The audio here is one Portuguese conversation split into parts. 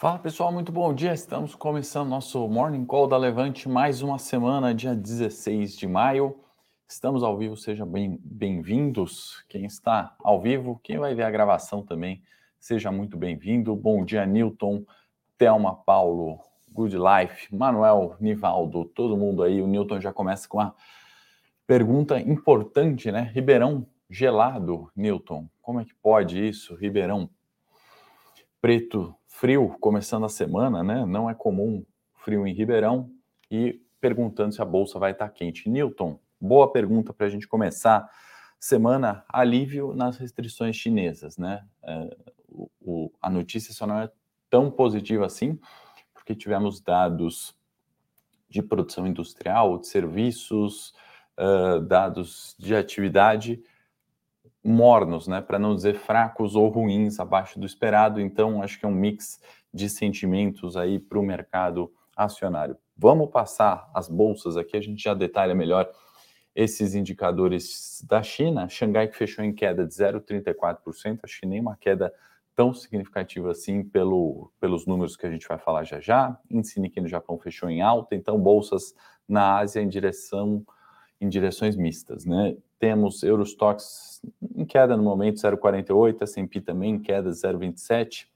Fala pessoal, muito bom dia. Estamos começando nosso Morning Call da Levante, mais uma semana, dia 16 de maio. Estamos ao vivo, sejam bem-vindos. Quem está ao vivo, quem vai ver a gravação também, seja muito bem-vindo. Bom dia, Newton, Thelma, Paulo, Good Life, Manuel, Nivaldo, todo mundo aí. O Newton já começa com uma pergunta importante, né? Ribeirão gelado, Newton. Como é que pode isso? Ribeirão preto frio começando a semana, né? Não é comum frio em Ribeirão e perguntando se a bolsa vai estar quente. Newton, boa pergunta para a gente começar. Semana alívio nas restrições chinesas, né? É, o, a notícia só não é tão positiva assim, porque tivemos dados de produção industrial, de serviços, uh, dados de atividade mornos, né, para não dizer fracos ou ruins, abaixo do esperado. Então, acho que é um mix de sentimentos aí para o mercado acionário. Vamos passar as bolsas aqui, a gente já detalha melhor esses indicadores da China. Xangai que fechou em queda de 0,34%, acho que nem uma queda tão significativa assim pelo, pelos números que a gente vai falar já já. Índice Nikkei no Japão fechou em alta, então bolsas na Ásia em direção em direções mistas, né? Temos Eurostox em queda no momento 0,48, S&P também em queda 0,27,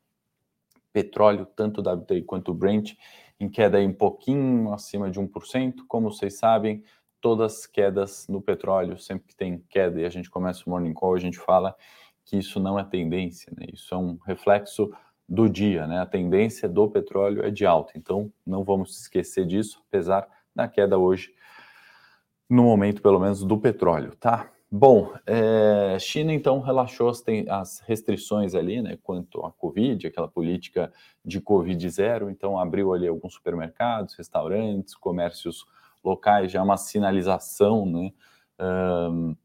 petróleo, tanto o WTI quanto o Brent, em queda aí um pouquinho acima de 1%, como vocês sabem, todas quedas no petróleo, sempre que tem queda e a gente começa o Morning Call, a gente fala que isso não é tendência, né? isso é um reflexo do dia, né? a tendência do petróleo é de alta, então não vamos esquecer disso, apesar da queda hoje no momento, pelo menos, do petróleo, tá? Bom, é, China então relaxou as, as, restrições ali, né, quanto à Covid, aquela política de Covid zero, então abriu ali alguns supermercados, restaurantes, comércios locais, já uma sinalização, né, um,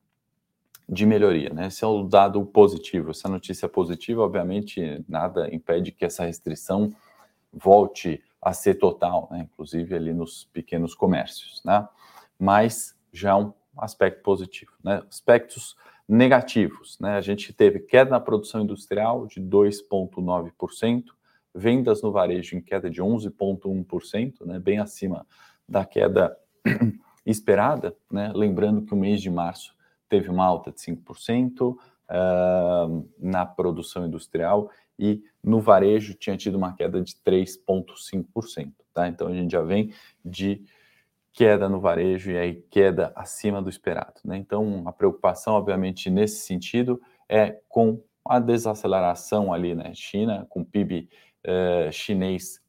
de melhoria, né? Esse é o dado positivo, essa notícia positiva, obviamente, nada impede que essa restrição volte a ser total, né, inclusive ali nos pequenos comércios, né? Mas já um aspecto positivo. Né? Aspectos negativos, né? a gente teve queda na produção industrial de 2,9%, vendas no varejo em queda de 11,1%, né? bem acima da queda esperada, né? lembrando que o mês de março teve uma alta de 5% uh, na produção industrial e no varejo tinha tido uma queda de 3,5%. Tá? Então a gente já vem de queda no varejo e aí queda acima do esperado. Né? Então, a preocupação, obviamente, nesse sentido é com a desaceleração ali na né? China, com o PIB eh, chinês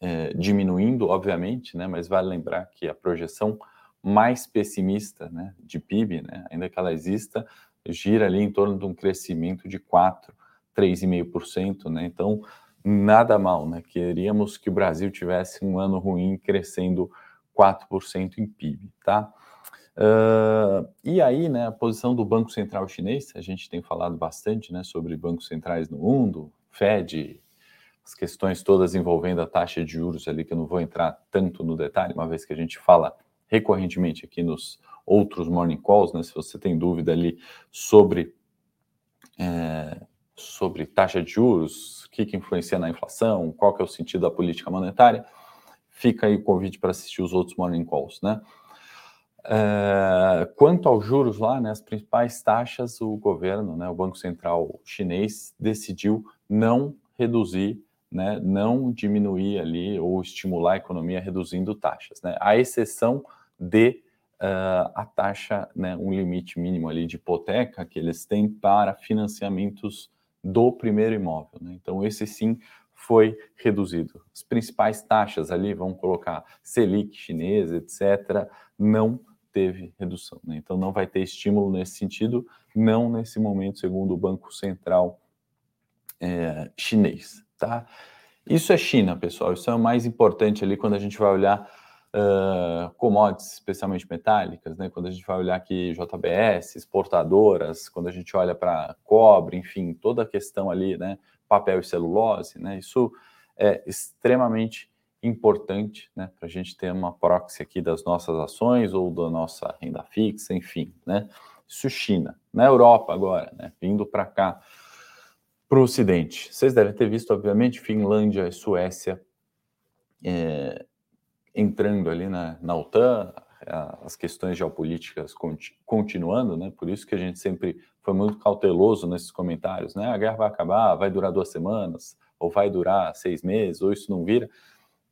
eh, diminuindo, obviamente, né? mas vale lembrar que a projeção mais pessimista né, de PIB, né, ainda que ela exista, gira ali em torno de um crescimento de 4, 3,5%. Né? Então, nada mal. Né? Queríamos que o Brasil tivesse um ano ruim crescendo 4% em PIB, tá? Uh, e aí, né, a posição do Banco Central Chinês, a gente tem falado bastante, né, sobre bancos centrais no mundo, Fed, as questões todas envolvendo a taxa de juros ali, que eu não vou entrar tanto no detalhe, uma vez que a gente fala recorrentemente aqui nos outros morning calls, né, se você tem dúvida ali sobre, é, sobre taxa de juros, o que, que influencia na inflação, qual que é o sentido da política monetária, fica aí o convite para assistir os outros morning calls, né? É, quanto aos juros lá, né, as principais taxas, o governo, né, o Banco Central chinês decidiu não reduzir, né, não diminuir ali ou estimular a economia reduzindo taxas, né, a exceção de uh, a taxa, né, um limite mínimo ali de hipoteca que eles têm para financiamentos do primeiro imóvel. Né, então esse sim foi reduzido. As principais taxas ali, vamos colocar Selic chinesa, etc., não teve redução. Né? Então não vai ter estímulo nesse sentido, não nesse momento, segundo o Banco Central é, chinês. Tá? Isso é China, pessoal. Isso é o mais importante ali quando a gente vai olhar uh, commodities, especialmente metálicas, né? quando a gente vai olhar aqui JBS, exportadoras, quando a gente olha para cobre, enfim, toda a questão ali, né? Papel e celulose, né? Isso é extremamente importante, né, para a gente ter uma proxy aqui das nossas ações ou da nossa renda fixa, enfim, né? Isso China. Na Europa agora, né, vindo para cá, para o Ocidente. Vocês devem ter visto, obviamente, Finlândia e Suécia é, entrando ali na, na OTAN, as questões geopolíticas continuando, né? Por isso que a gente sempre foi muito cauteloso nesses comentários, né? A guerra vai acabar, vai durar duas semanas, ou vai durar seis meses, ou isso não vira.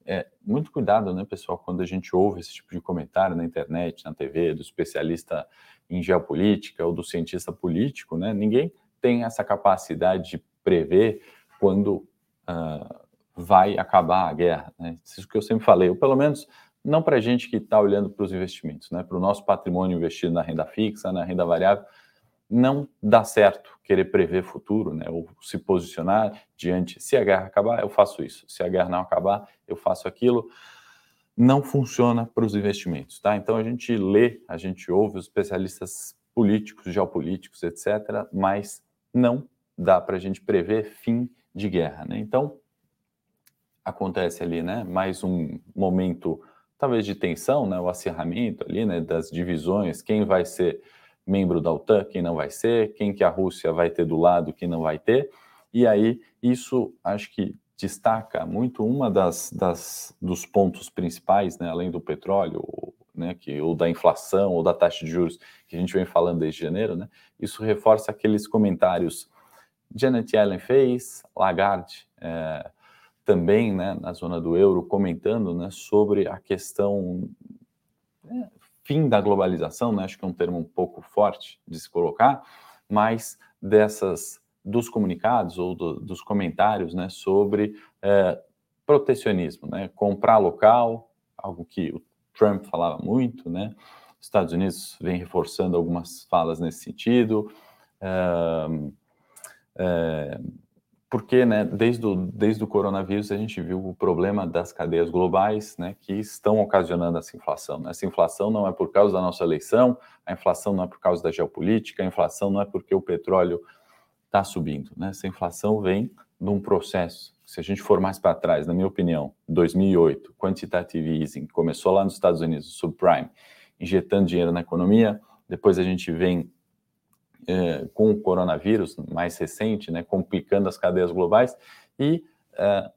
É, muito cuidado, né, pessoal, quando a gente ouve esse tipo de comentário na internet, na TV, do especialista em geopolítica ou do cientista político, né? Ninguém tem essa capacidade de prever quando uh, vai acabar a guerra. Né? Isso que eu sempre falei, ou pelo menos não para a gente que está olhando para os investimentos, né? para o nosso patrimônio investido na renda fixa, na renda variável, não dá certo querer prever futuro, né? ou se posicionar diante. Se a guerra acabar, eu faço isso. Se a guerra não acabar, eu faço aquilo. Não funciona para os investimentos, tá? Então a gente lê, a gente ouve os especialistas políticos, geopolíticos, etc., mas não dá para a gente prever fim de guerra, né? Então acontece ali, né? Mais um momento talvez de tensão, né, o acirramento ali, né, das divisões, quem vai ser membro da OTAN, quem não vai ser, quem que a Rússia vai ter do lado, quem não vai ter, e aí isso acho que destaca muito uma das, das dos pontos principais, né, além do petróleo, né, que, ou da inflação, ou da taxa de juros, que a gente vem falando desde janeiro, né, isso reforça aqueles comentários Janet Yellen fez, Lagarde é, também né, na zona do euro comentando né, sobre a questão é, fim da globalização, né, acho que é um termo um pouco forte de se colocar, mas dessas dos comunicados ou do, dos comentários né, sobre é, protecionismo, né, comprar local, algo que o Trump falava muito, né, os Estados Unidos vem reforçando algumas falas nesse sentido. É, é, porque né, desde, o, desde o coronavírus a gente viu o problema das cadeias globais né, que estão ocasionando essa inflação. Né? Essa inflação não é por causa da nossa eleição, a inflação não é por causa da geopolítica, a inflação não é porque o petróleo está subindo. Né? Essa inflação vem de um processo. Se a gente for mais para trás, na minha opinião, 2008, quantitative easing, começou lá nos Estados Unidos, subprime, injetando dinheiro na economia, depois a gente vem é, com o coronavírus mais recente, né, complicando as cadeias globais, e é,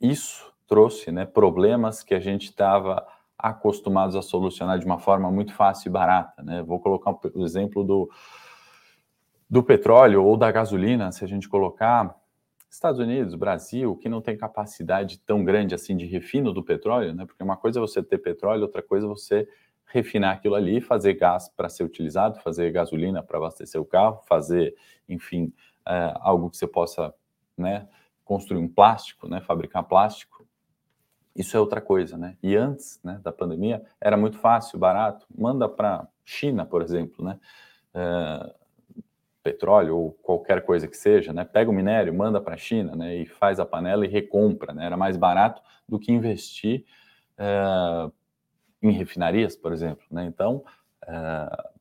isso trouxe né, problemas que a gente estava acostumados a solucionar de uma forma muito fácil e barata. Né? Vou colocar o exemplo do, do petróleo ou da gasolina, se a gente colocar Estados Unidos, Brasil, que não tem capacidade tão grande assim de refino do petróleo, né? Porque uma coisa é você ter petróleo, outra coisa é você refinar aquilo ali, fazer gás para ser utilizado, fazer gasolina para abastecer o carro, fazer, enfim, é, algo que você possa né, construir um plástico, né, fabricar plástico. Isso é outra coisa, né? E antes né, da pandemia era muito fácil, barato. Manda para China, por exemplo, né? É, petróleo ou qualquer coisa que seja, né? Pega o minério, manda para a China, né? E faz a panela e recompra, né? Era mais barato do que investir é, em refinarias, por exemplo. Né? Então, uh,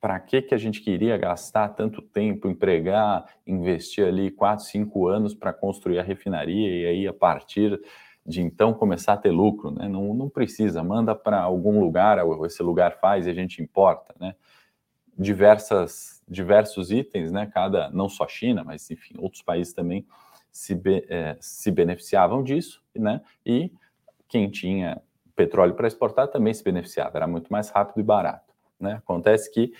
para que, que a gente queria gastar tanto tempo, empregar, investir ali quatro, cinco anos para construir a refinaria e aí a partir de então começar a ter lucro, né? Não, não precisa, manda para algum lugar, esse lugar faz e a gente importa, né? Diversas, diversos itens, né? Cada, não só China, mas enfim, outros países também se, be, é, se beneficiavam disso, né? E quem tinha petróleo para exportar também se beneficiava, era muito mais rápido e barato. Né? Acontece que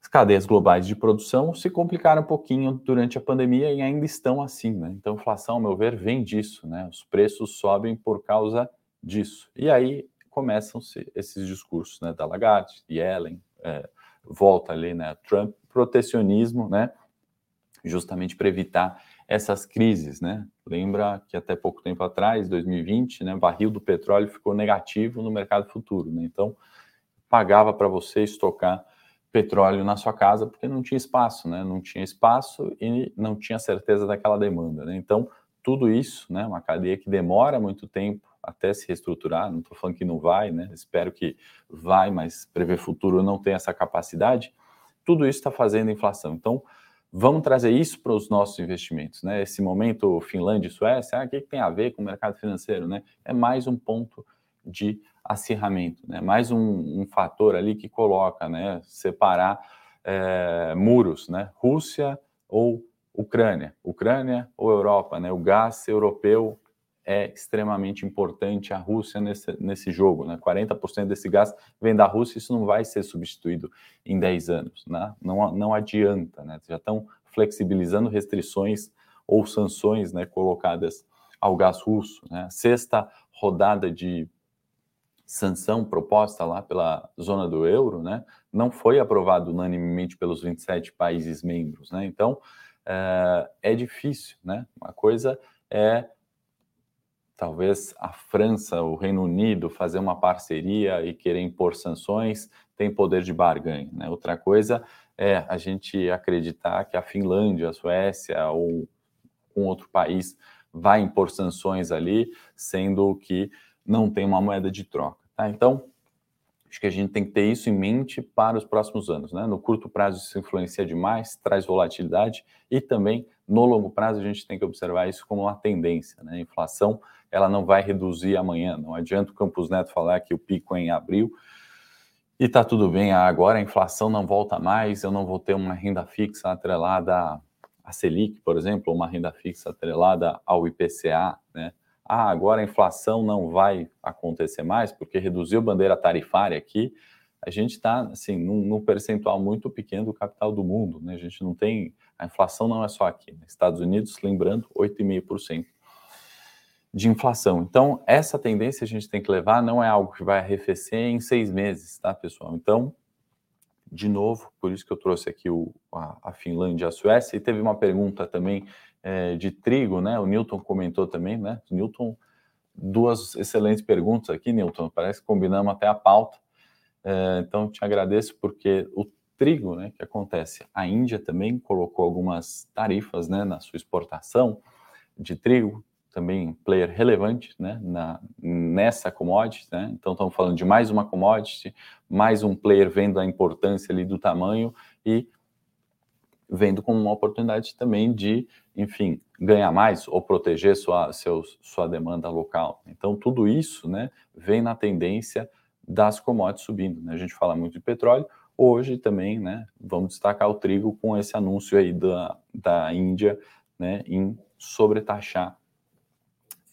as cadeias globais de produção se complicaram um pouquinho durante a pandemia e ainda estão assim. Né? Então, inflação, ao meu ver, vem disso. Né? Os preços sobem por causa disso. E aí começam-se esses discursos né, da Lagarde, Yellen, é, volta ali, né, Trump, protecionismo, né, justamente para evitar essas crises, né? Lembra que até pouco tempo atrás, 2020, né, barril do petróleo ficou negativo no mercado futuro, né? Então, pagava para você estocar petróleo na sua casa porque não tinha espaço, né? Não tinha espaço e não tinha certeza daquela demanda, né? Então, tudo isso, né, uma cadeia que demora muito tempo até se reestruturar, não estou falando que não vai, né? Espero que vai, mas prever futuro não tem essa capacidade. Tudo isso está fazendo inflação. Então, Vamos trazer isso para os nossos investimentos, né? Esse momento Finlândia e Suécia, ah, o que, tem a ver com o mercado financeiro, né? É mais um ponto de acirramento, né? Mais um, um fator ali que coloca, né? Separar é, muros, né? Rússia ou Ucrânia, Ucrânia ou Europa, né? O gás europeu é extremamente importante a Rússia nesse, nesse jogo, né? 40% desse gás vem da Rússia, isso não vai ser substituído em 10 anos, né? Não, não adianta, né? Já estão flexibilizando restrições ou sanções, né, colocadas ao gás russo, né? Sexta rodada de sanção proposta lá pela zona do euro, né, não foi aprovado unanimemente pelos 27 países membros, né? Então é, é difícil, né? Uma coisa é talvez a França, o Reino Unido fazer uma parceria e querer impor sanções, tem poder de barganha, né? Outra coisa é a gente acreditar que a Finlândia, a Suécia ou um outro país vai impor sanções ali, sendo que não tem uma moeda de troca. Tá? Então, acho que a gente tem que ter isso em mente para os próximos anos. Né? No curto prazo, isso influencia demais, traz volatilidade, e também no longo prazo, a gente tem que observar isso como uma tendência. Né? A inflação ela não vai reduzir amanhã. Não adianta o Campos Neto falar que o pico é em abril e está tudo bem, agora a inflação não volta mais, eu não vou ter uma renda fixa atrelada a Selic, por exemplo, uma renda fixa atrelada ao IPCA, né? Ah, agora a inflação não vai acontecer mais porque reduziu bandeira tarifária aqui. A gente está assim num, num, percentual muito pequeno do capital do mundo, né? A gente não tem a inflação não é só aqui. Né? Estados Unidos, lembrando, 8,5% de inflação. Então essa tendência a gente tem que levar não é algo que vai arrefecer em seis meses, tá, pessoal? Então de novo, por isso que eu trouxe aqui o, a, a Finlândia e a Suécia, e teve uma pergunta também é, de trigo, né? O Newton comentou também, né? Newton, duas excelentes perguntas aqui, Newton, parece que combinamos até a pauta. É, então, te agradeço porque o trigo, né, que acontece, a Índia também colocou algumas tarifas, né, na sua exportação de trigo, também player relevante né, na, nessa commodity. Né? Então, estamos falando de mais uma commodity, mais um player vendo a importância ali do tamanho e vendo como uma oportunidade também de, enfim, ganhar mais ou proteger sua, seu, sua demanda local. Então, tudo isso né, vem na tendência das commodities subindo. Né? A gente fala muito de petróleo, hoje também né, vamos destacar o trigo com esse anúncio aí da, da Índia né, em sobretaxar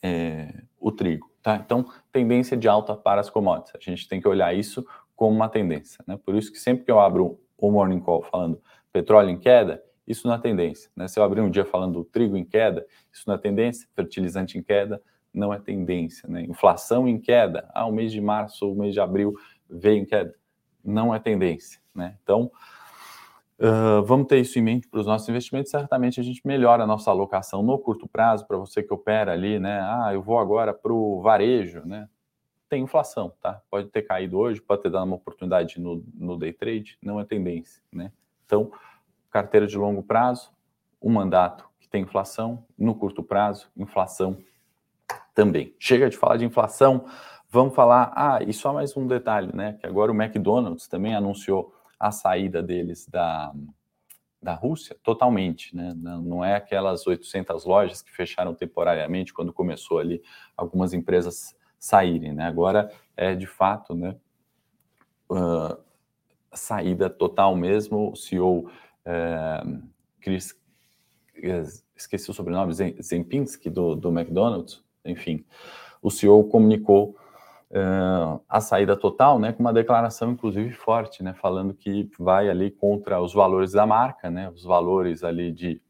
é, o trigo. Tá? Então, tendência de alta para as commodities. A gente tem que olhar isso como uma tendência. Né? Por isso que sempre que eu abro o Morning Call falando petróleo em queda, isso não é tendência. Né? Se eu abrir um dia falando trigo em queda, isso não é tendência. Fertilizante em queda, não é tendência. Né? Inflação em queda, ah, o mês de março, o mês de abril veio em queda, não é tendência. Né? Então, Uh, vamos ter isso em mente para os nossos investimentos. Certamente a gente melhora a nossa alocação no curto prazo, para você que opera ali, né? Ah, eu vou agora para o varejo, né? Tem inflação, tá? Pode ter caído hoje, pode ter dado uma oportunidade no, no day trade, não é tendência, né? Então, carteira de longo prazo, um mandato que tem inflação, no curto prazo, inflação também. Chega de falar de inflação, vamos falar. Ah, e só mais um detalhe, né? Que agora o McDonald's também anunciou a saída deles da, da Rússia totalmente, né? Não é aquelas 800 lojas que fecharam temporariamente quando começou ali algumas empresas saírem, né? Agora é de fato, né? Uh, saída total mesmo. O CEO é, Chris, esqueci o sobrenome, Zempinski do, do McDonald's, enfim, o CEO comunicou uh, a saída total, né, com uma declaração inclusive forte, né, falando que vai ali contra os valores da marca, né, os valores ali de,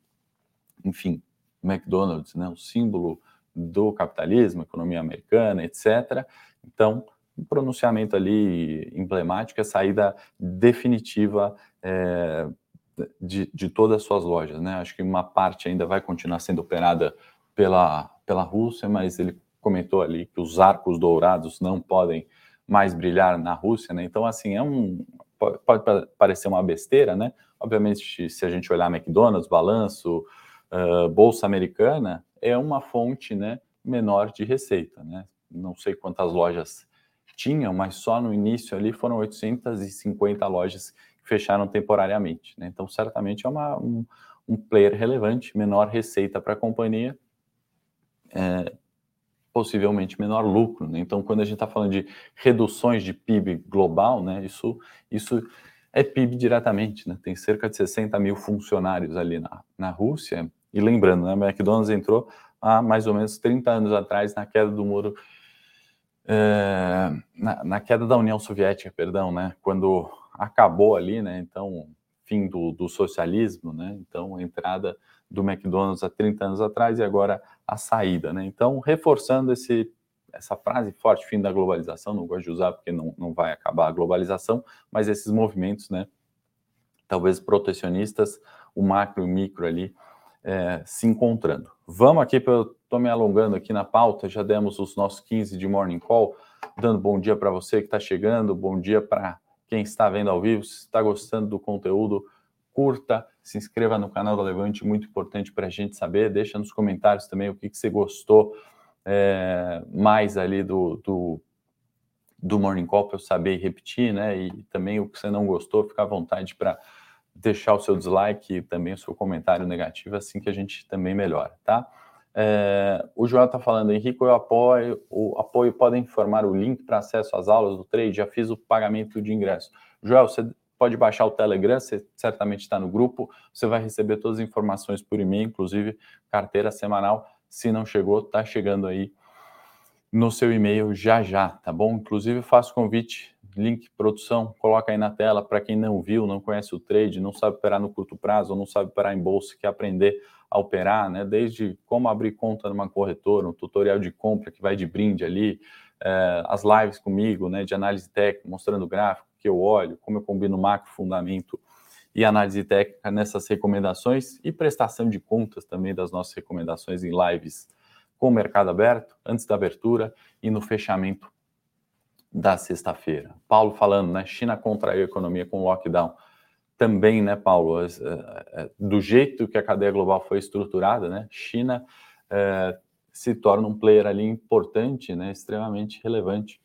enfim, McDonald's, né, o símbolo do capitalismo, economia americana, etc. Então, um pronunciamento ali emblemático, a saída definitiva é, de, de todas as suas lojas, né? Acho que uma parte ainda vai continuar sendo operada pela, pela Rússia, mas ele comentou ali que os arcos dourados não podem mais brilhar na Rússia, né? Então, assim, é um pode parecer uma besteira, né? Obviamente, se a gente olhar McDonald's, balanço, uh, bolsa americana, é uma fonte, né, menor de receita, né? Não sei quantas lojas tinham, mas só no início ali foram 850 lojas que fecharam temporariamente, né? Então, certamente é uma, um, um player relevante, menor receita para a companhia, é, possivelmente menor lucro. Né? Então, quando a gente está falando de reduções de PIB global, né, isso, isso é PIB diretamente, né? Tem cerca de 60 mil funcionários ali na, na Rússia. E lembrando, né, a McDonald's entrou há mais ou menos 30 anos atrás na queda do muro, é, na, na, queda da União Soviética, perdão, né? Quando acabou ali, né? Então, fim do, do socialismo, né? Então, entrada do McDonald's há 30 anos atrás e agora a saída, né? Então, reforçando esse essa frase forte, fim da globalização, não gosto de usar porque não, não vai acabar a globalização, mas esses movimentos, né, talvez protecionistas, o macro e o micro ali é, se encontrando. Vamos aqui, eu estou me alongando aqui na pauta, já demos os nossos 15 de Morning Call, dando bom dia para você que está chegando, bom dia para quem está vendo ao vivo, se está gostando do conteúdo, curta, se inscreva no canal da Levante, muito importante para a gente saber, deixa nos comentários também o que, que você gostou, é, mais ali do, do, do Morning Call para eu saber e repetir, né? E também o que você não gostou, fica à vontade para deixar o seu dislike e também o seu comentário negativo, assim que a gente também melhora, tá? É, o Joel está falando, Henrique, eu apoio, o apoio pode informar o link para acesso às aulas do trade, já fiz o pagamento de ingresso. Joel, você pode baixar o Telegram, você certamente está no grupo, você vai receber todas as informações por e-mail, inclusive carteira semanal se não chegou, tá chegando aí no seu e-mail já já, tá bom? Inclusive faço convite, link produção, coloca aí na tela para quem não viu, não conhece o trade, não sabe operar no curto prazo, não sabe operar em bolsa, quer aprender a operar, né? Desde como abrir conta numa corretora, um tutorial de compra que vai de brinde ali, é, as lives comigo, né? De análise técnica, mostrando gráfico que eu olho, como eu combino macro, fundamento e análise técnica nessas recomendações e prestação de contas também das nossas recomendações em lives com o mercado aberto, antes da abertura e no fechamento da sexta-feira. Paulo falando, né? China contraiu a economia com lockdown. Também, né, Paulo, é, é, do jeito que a cadeia global foi estruturada, né? China é, se torna um player ali importante, né? Extremamente relevante.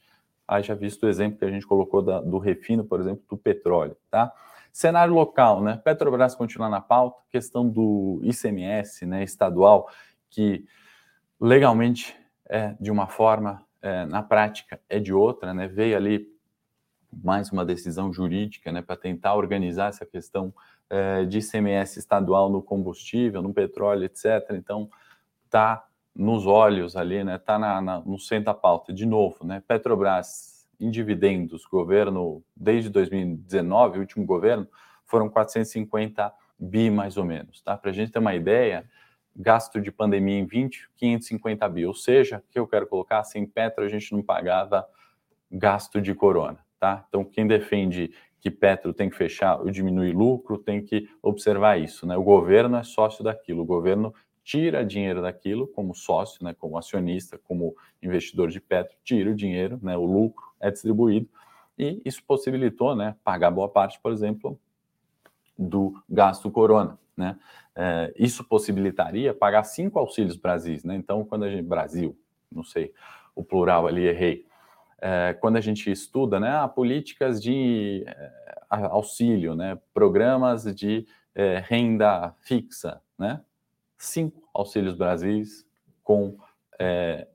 Haja visto o exemplo que a gente colocou da, do refino, por exemplo, do petróleo, tá? Cenário local, né? Petrobras continua na pauta, questão do ICMS, né, estadual, que legalmente é de uma forma, é, na prática é de outra, né? Veio ali mais uma decisão jurídica, né, para tentar organizar essa questão é, de ICMS estadual no combustível, no petróleo, etc. Então, tá nos olhos ali, né? Tá na, na, no centro da pauta. De novo, né? Petrobras em dividendos, governo, desde 2019, o último governo, foram 450 bi mais ou menos, tá? Para a gente ter uma ideia, gasto de pandemia em 20, 550 bi, ou seja, o que eu quero colocar, sem Petro a gente não pagava gasto de corona, tá? Então, quem defende que Petro tem que fechar ou diminuir lucro, tem que observar isso, né? O governo é sócio daquilo, o governo tira dinheiro daquilo como sócio, né, como acionista, como investidor de Petro, tira o dinheiro, né, o lucro é distribuído e isso possibilitou, né, pagar boa parte, por exemplo, do gasto corona, né? É, isso possibilitaria pagar cinco auxílios Brasis, né? Então, quando a gente Brasil, não sei o plural ali errei, é, quando a gente estuda, né, políticas de é, auxílio, né, programas de renda fixa, né, cinco auxílios Brasis com é,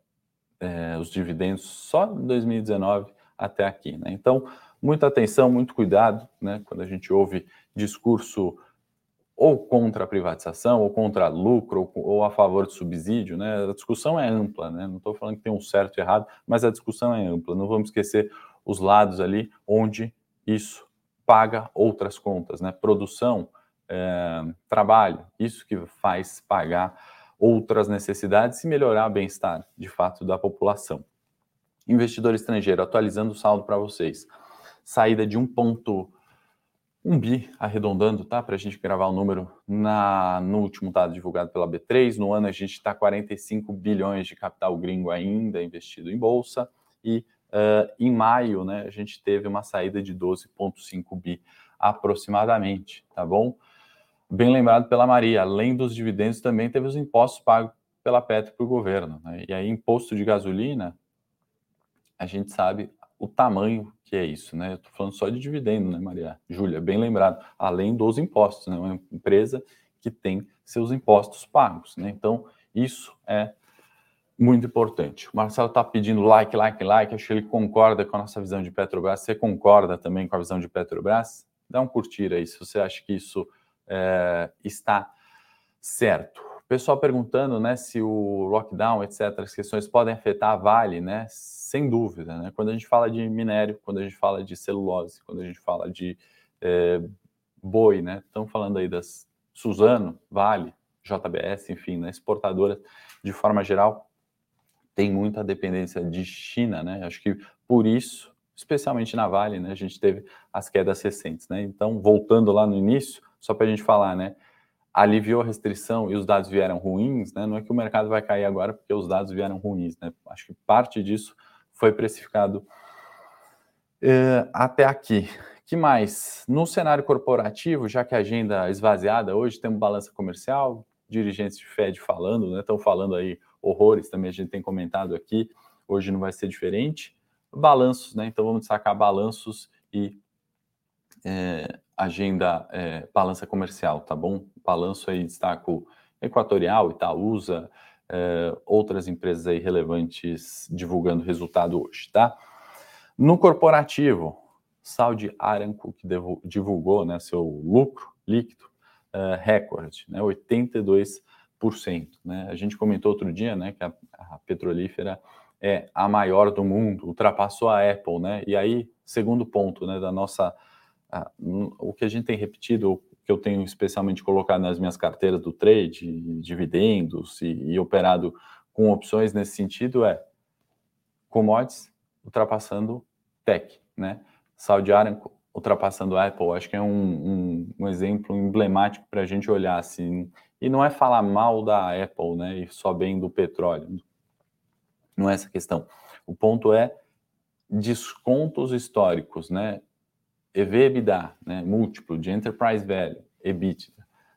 é, os dividendos só em 2019 até aqui. Né? Então, muita atenção, muito cuidado né, quando a gente ouve discurso ou contra a privatização, ou contra lucro, ou, ou a favor de subsídio. Né? A discussão é ampla, né? não estou falando que tem um certo e errado, mas a discussão é ampla. Não vamos esquecer os lados ali onde isso paga outras contas, né? Produção, é, trabalho, isso que faz pagar outras necessidades e melhorar o bem-estar, de fato, da população. Investidor estrangeiro, atualizando o saldo para vocês. Saída de 1,1 bi, arredondando, tá? Para a gente gravar o número na, no último dado divulgado pela B3. No ano a gente está 45 bilhões de capital gringo ainda investido em bolsa. E uh, em maio, né, a gente teve uma saída de 12,5 bi aproximadamente, tá bom? Bem lembrado pela Maria, além dos dividendos, também teve os impostos pagos pela Petro para o governo. Né? E aí, imposto de gasolina, a gente sabe o tamanho que é isso, né? Eu estou falando só de dividendo, né, Maria? Júlia, bem lembrado, além dos impostos, né? Uma empresa que tem seus impostos pagos, né? Então, isso é muito importante. O Marcelo está pedindo like, like, like. Acho que ele concorda com a nossa visão de Petrobras. Você concorda também com a visão de Petrobras? Dá um curtir aí se você acha que isso é, está certo. Pessoal perguntando, né, se o lockdown, etc, as questões podem afetar a Vale, né? Sem dúvida, né? Quando a gente fala de minério, quando a gente fala de celulose, quando a gente fala de é, boi, né? Estão falando aí das Suzano, Vale, JBS, enfim, né, exportadoras de forma geral, tem muita dependência de China, né? Acho que por isso, especialmente na Vale, né, a gente teve as quedas recentes, né? Então, voltando lá no início, só para a gente falar, né? Aliviou a restrição e os dados vieram ruins, né? Não é que o mercado vai cair agora porque os dados vieram ruins, né? Acho que parte disso foi precificado é, até aqui que mais? No cenário corporativo, já que a agenda esvaziada, hoje temos balança comercial, dirigentes de Fed falando, né? Estão falando aí horrores, também a gente tem comentado aqui, hoje não vai ser diferente. Balanços, né? Então vamos destacar balanços e é, agenda é, balança comercial, tá bom? Balanço aí destaco Equatorial, Itaúsa, é, outras empresas aí relevantes divulgando resultado hoje, tá? No corporativo, Saudi Aramco, que divulgou né, seu lucro líquido uh, recorde, né, 82%. Né? A gente comentou outro dia né, que a, a, petrolífera é a maior do mundo, ultrapassou a Apple. Né? E aí, segundo ponto né, da nossa. O que a gente tem repetido, que eu tenho especialmente colocado nas minhas carteiras do trade, dividendos e, e operado com opções nesse sentido é commodities ultrapassando tech, né? Saudi Aramco ultrapassando a Apple, acho que é um, um, um exemplo emblemático para a gente olhar assim. E não é falar mal da Apple, né? E só bem do petróleo. Não é essa a questão. O ponto é descontos históricos, né? EV/EBITDA, né? Múltiplo de enterprise value, EBITDA,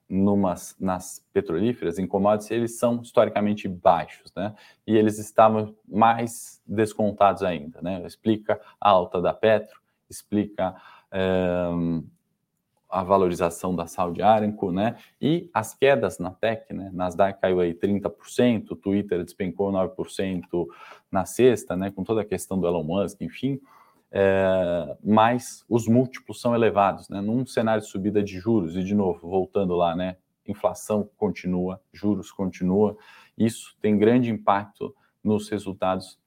numas, nas petrolíferas, em commodities, eles são historicamente baixos, né? E eles estavam mais descontados ainda, né? Explica a alta da Petro, explica é, a valorização da Saudi Aramco, né? E as quedas na Tech, né? Nasdaq caiu aí 30%, o Twitter despencou 9% na sexta, né? Com toda a questão do Elon Musk, enfim. É, mas os múltiplos são elevados, né? Num cenário de subida de juros, e de novo, voltando lá, né? Inflação continua, juros continua, isso tem grande impacto nos resultados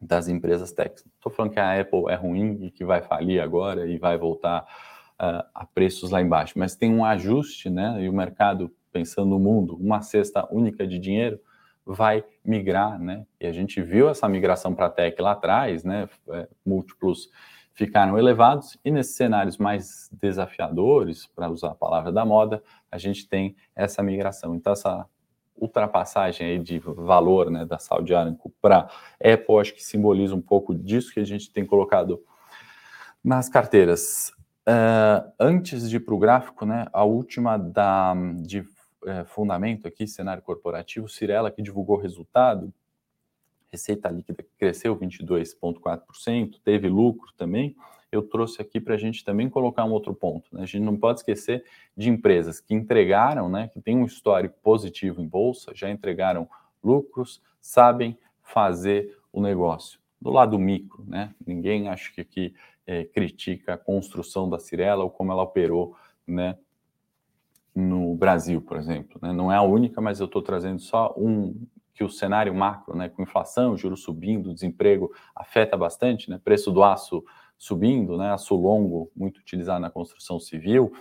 das empresas tech. Estou falando que a Apple é ruim e que vai falir agora e vai voltar uh, a preços lá embaixo, mas tem um ajuste, né? E o mercado, pensando no mundo, uma cesta única de dinheiro vai migrar, né? E a gente viu essa migração para a tech lá atrás, né? É, múltiplos ficaram elevados e nesses cenários mais desafiadores, para usar a palavra da moda, a gente tem essa migração. Então essa ultrapassagem aí de valor né, da Saudi Aramco para Apple, acho que simboliza um pouco disso que a gente tem colocado nas carteiras. Uh, antes de ir para o gráfico, né, a última da, de uh, fundamento aqui, cenário corporativo, Cirela, que divulgou resultado, receita líquida cresceu 22,4%, teve lucro também, eu trouxe aqui para a gente também colocar um outro ponto. Né? A gente não pode esquecer de empresas que entregaram, né, que têm um histórico positivo em bolsa, já entregaram lucros, sabem fazer o negócio. Do lado micro, né? ninguém acho que aqui é, critica a construção da Cirela ou como ela operou né, no Brasil, por exemplo. Né? Não é a única, mas eu estou trazendo só um que o cenário macro, né, com inflação, juros subindo, desemprego afeta bastante, né? Preço do aço subindo, né? Aço longo, muito utilizado na construção civil,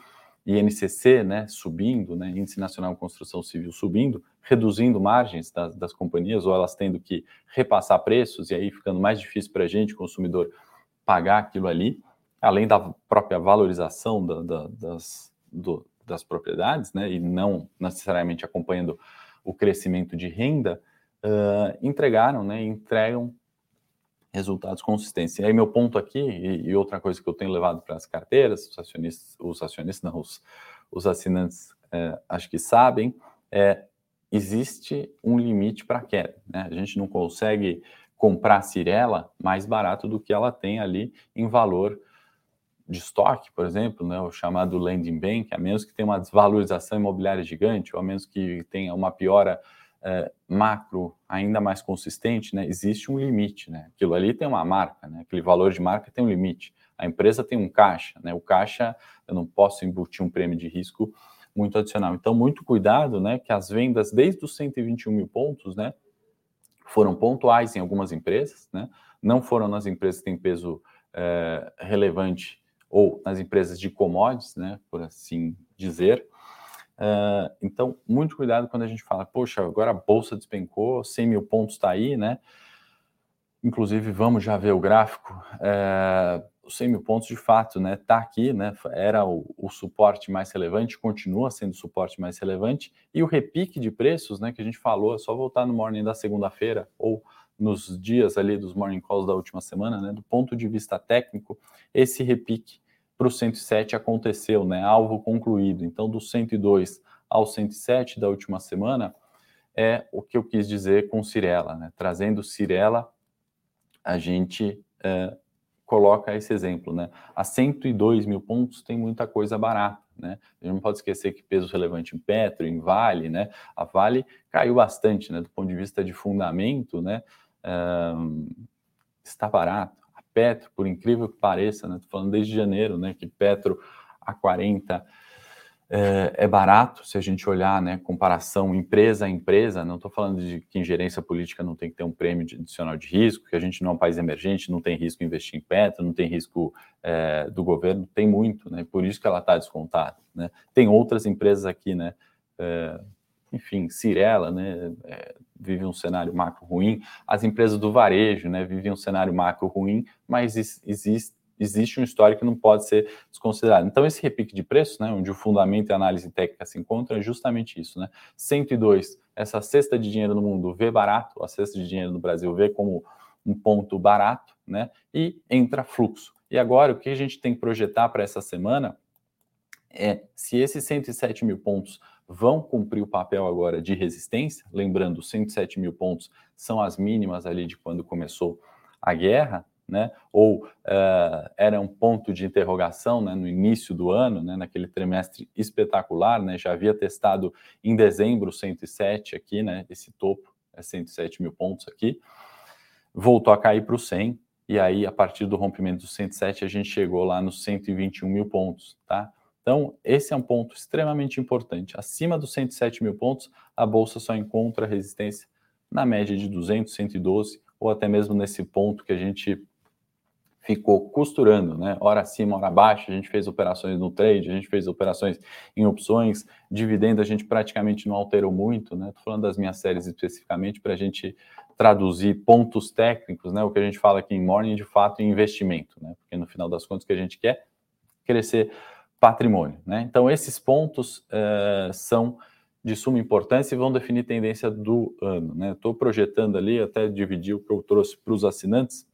INCC, né, subindo, né, Índice Nacional de Construção Civil subindo, reduzindo margens das, das companhias, ou elas tendo que repassar preços, e aí ficando mais difícil para a gente, consumidor, pagar aquilo ali, além da própria valorização da, da, das, do, das propriedades, né, e não necessariamente acompanhando o crescimento de renda, uh, entregaram, né, entregam resultados consistentes. E aí meu ponto aqui, e, e outra coisa que eu tenho levado para as carteiras, os acionistas, os acionistas não, os, os assinantes é, acho que sabem, é, existe um limite para queda. Né? A gente não consegue comprar a Cirela mais barato do que ela tem ali em valor de estoque, por exemplo, né, o chamado landing bank, a menos que tenha uma desvalorização imobiliária gigante, ou a menos que tenha uma piora é, macro ainda mais consistente, né, existe um limite, né? Aquilo ali tem uma marca, né? Aquele valor de marca tem um limite. A empresa tem um caixa, né? O caixa eu não posso embutir um prêmio de risco muito adicional. Então, muito cuidado, né? Que as vendas desde os 121 mil pontos, né? Foram pontuais em algumas empresas, né? Não foram nas empresas que têm peso é, relevante ou nas empresas de commodities, né? Por assim dizer. Uh, então, muito cuidado quando a gente fala, poxa, agora a bolsa despencou, 100 mil pontos está aí, né? Inclusive, vamos já ver o gráfico. Uh, os 100 mil pontos, de fato, né? Está aqui, né? Era o, o, suporte mais relevante, continua sendo o suporte mais relevante. E o repique de preços, né? Que a gente falou, é só voltar no morning da segunda-feira ou nos dias ali dos morning calls da última semana, né? Do ponto de vista técnico, esse repique para o 107 aconteceu, né? Alvo concluído. Então, do 102 ao 107 da última semana é o que eu quis dizer com Cirela, né? Trazendo Cirela, a gente é, coloca esse exemplo, né? A 102 mil pontos tem muita coisa barata, né? A gente não pode esquecer que peso relevante em Petro, em Vale, né? A Vale caiu bastante, né? Do ponto de vista de fundamento, né? está barato. Petro, por incrível que pareça, né? Tô falando desde janeiro, né? Que Petro a 40 é, é, barato se a gente olhar, né? Comparação empresa a empresa. Não estou falando de que em gerência política não tem que ter um prêmio adicional de risco, que a gente não é um país emergente, não tem risco investir em Petro, não tem risco é, do governo, tem muito, né? Por isso que ela está descontada, né? Tem outras empresas aqui, né? É, enfim, Cirela, né, vive um cenário macro ruim, as empresas do varejo, né, vivem um cenário macro ruim, mas existe, existe um histórico que não pode ser desconsiderado. Então, esse repique de preços, né, onde o fundamento e a análise técnica se encontram, é justamente isso, né, 102, essa cesta de dinheiro no mundo vê barato, a cesta de dinheiro no Brasil vê como um ponto barato, né, e entra fluxo. E agora, o que a gente tem que projetar para essa semana é se esses 107 mil pontos vão cumprir o papel agora de resistência, lembrando, 107 mil pontos são as mínimas ali de quando começou a guerra, né? ou uh, era um ponto de interrogação né, no início do ano, né, naquele trimestre espetacular, né, já havia testado em dezembro 107 aqui, né, esse topo é 107 mil pontos aqui, voltou a cair para o 100, e aí a partir do rompimento do 107 a gente chegou lá nos 121 mil pontos, tá? Então, esse é um ponto extremamente importante. Acima dos 107 mil pontos, a bolsa só encontra resistência na média de 200, 112, ou até mesmo nesse ponto que a gente ficou costurando, né? Hora acima, hora abaixo, a gente fez operações no trade, a gente fez operações em opções, dividendo a gente praticamente não alterou muito, né? Estou falando das minhas séries especificamente para a gente traduzir pontos técnicos, né? O que a gente fala aqui em morning, de fato, em investimento, né? Porque no final das contas o que a gente quer é crescer patrimônio. Né? Então, esses pontos uh, são de suma importância e vão definir tendência do ano. Né? Estou projetando ali, até dividir o que eu trouxe para os assinantes,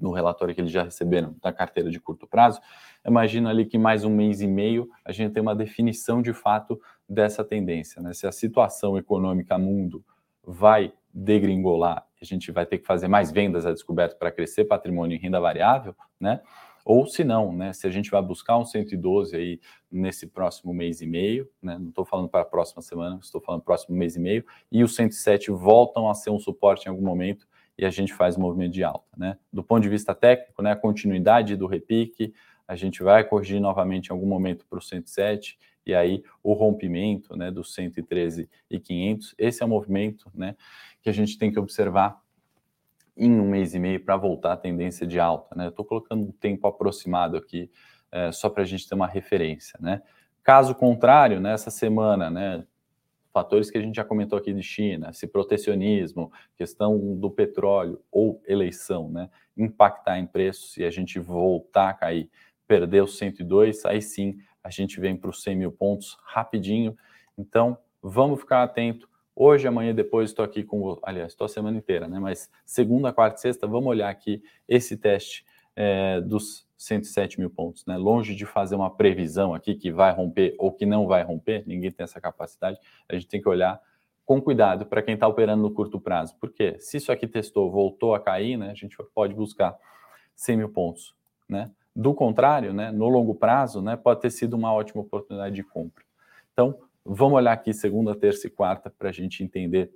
no relatório que eles já receberam da carteira de curto prazo. Imagina ali que mais um mês e meio a gente tem uma definição de fato dessa tendência. Né? Se a situação econômica mundo vai degringolar, a gente vai ter que fazer mais vendas a descoberto para crescer patrimônio em renda variável, né? Ou se não, né, se a gente vai buscar um 112 aí nesse próximo mês e meio, né, não estou falando para a próxima semana, estou falando próximo mês e meio, e os 107 voltam a ser um suporte em algum momento e a gente faz movimento de alta. Né? Do ponto de vista técnico, né, a continuidade do repique, a gente vai corrigir novamente em algum momento para o 107 e aí o rompimento né, do 113 e 500, esse é o movimento né, que a gente tem que observar em um mês e meio para voltar à tendência de alta. Né? Estou colocando um tempo aproximado aqui, é, só para a gente ter uma referência. Né? Caso contrário, nessa semana, né, fatores que a gente já comentou aqui de China, esse protecionismo, questão do petróleo ou eleição, né, impactar em preços e a gente voltar a cair, perder os 102, aí sim a gente vem para os 100 mil pontos rapidinho. Então, vamos ficar atento Hoje, amanhã, depois estou aqui com, aliás, estou a semana inteira, né? Mas segunda, quarta e sexta, vamos olhar aqui esse teste é, dos 107 mil pontos, né? Longe de fazer uma previsão aqui que vai romper ou que não vai romper, ninguém tem essa capacidade. A gente tem que olhar com cuidado para quem está operando no curto prazo. Porque se isso aqui testou, voltou a cair, né? A gente pode buscar 100 mil pontos, né? Do contrário, né? No longo prazo, né? Pode ter sido uma ótima oportunidade de compra. Então, Vamos olhar aqui segunda, terça e quarta para a gente entender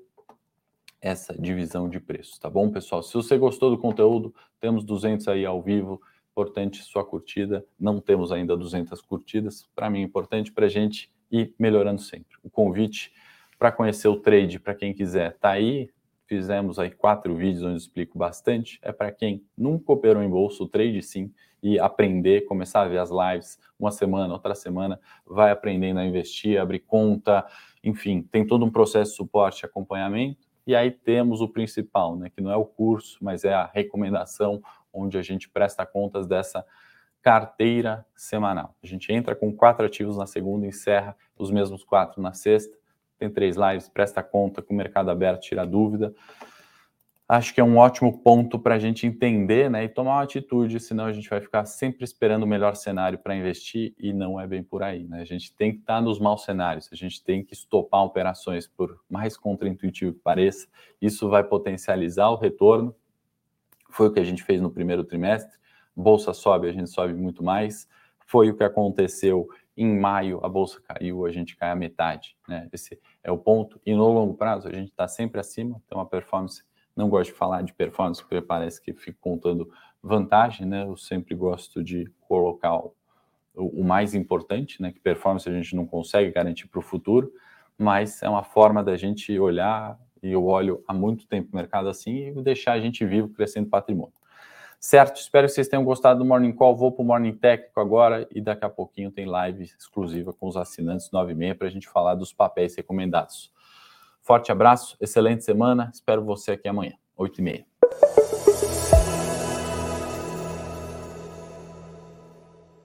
essa divisão de preços, tá bom, pessoal? Se você gostou do conteúdo, temos 200 aí ao vivo, importante sua curtida. Não temos ainda 200 curtidas, para mim é importante para a gente ir melhorando sempre. O convite para conhecer o trade, para quem quiser, tá aí. Fizemos aí quatro vídeos onde explico bastante. É para quem nunca operou em bolsa, o trade sim, e aprender, começar a ver as lives uma semana, outra semana, vai aprendendo a investir, abrir conta, enfim, tem todo um processo de suporte e acompanhamento e aí temos o principal, né, que não é o curso, mas é a recomendação, onde a gente presta contas dessa carteira semanal. A gente entra com quatro ativos na segunda, encerra os mesmos quatro na sexta. Tem três lives, presta conta com o mercado aberto, tira dúvida acho que é um ótimo ponto para a gente entender né, e tomar uma atitude, senão a gente vai ficar sempre esperando o melhor cenário para investir e não é bem por aí. Né? A gente tem que estar tá nos maus cenários, a gente tem que estopar operações, por mais contraintuitivo que pareça, isso vai potencializar o retorno. Foi o que a gente fez no primeiro trimestre. Bolsa sobe, a gente sobe muito mais. Foi o que aconteceu em maio, a bolsa caiu, a gente cai a metade. Né? Esse é o ponto. E no longo prazo, a gente está sempre acima, tem uma performance não gosto de falar de performance porque parece que fico contando vantagem, né? Eu sempre gosto de colocar o, o mais importante, né? Que performance a gente não consegue garantir para o futuro, mas é uma forma da gente olhar e eu olho há muito tempo o mercado assim e deixar a gente vivo crescendo patrimônio. Certo, espero que vocês tenham gostado do Morning Call. Vou para o Morning Técnico agora e daqui a pouquinho tem live exclusiva com os assinantes 9 e meia para a gente falar dos papéis recomendados. Forte abraço, excelente semana. Espero você aqui amanhã, 8h30.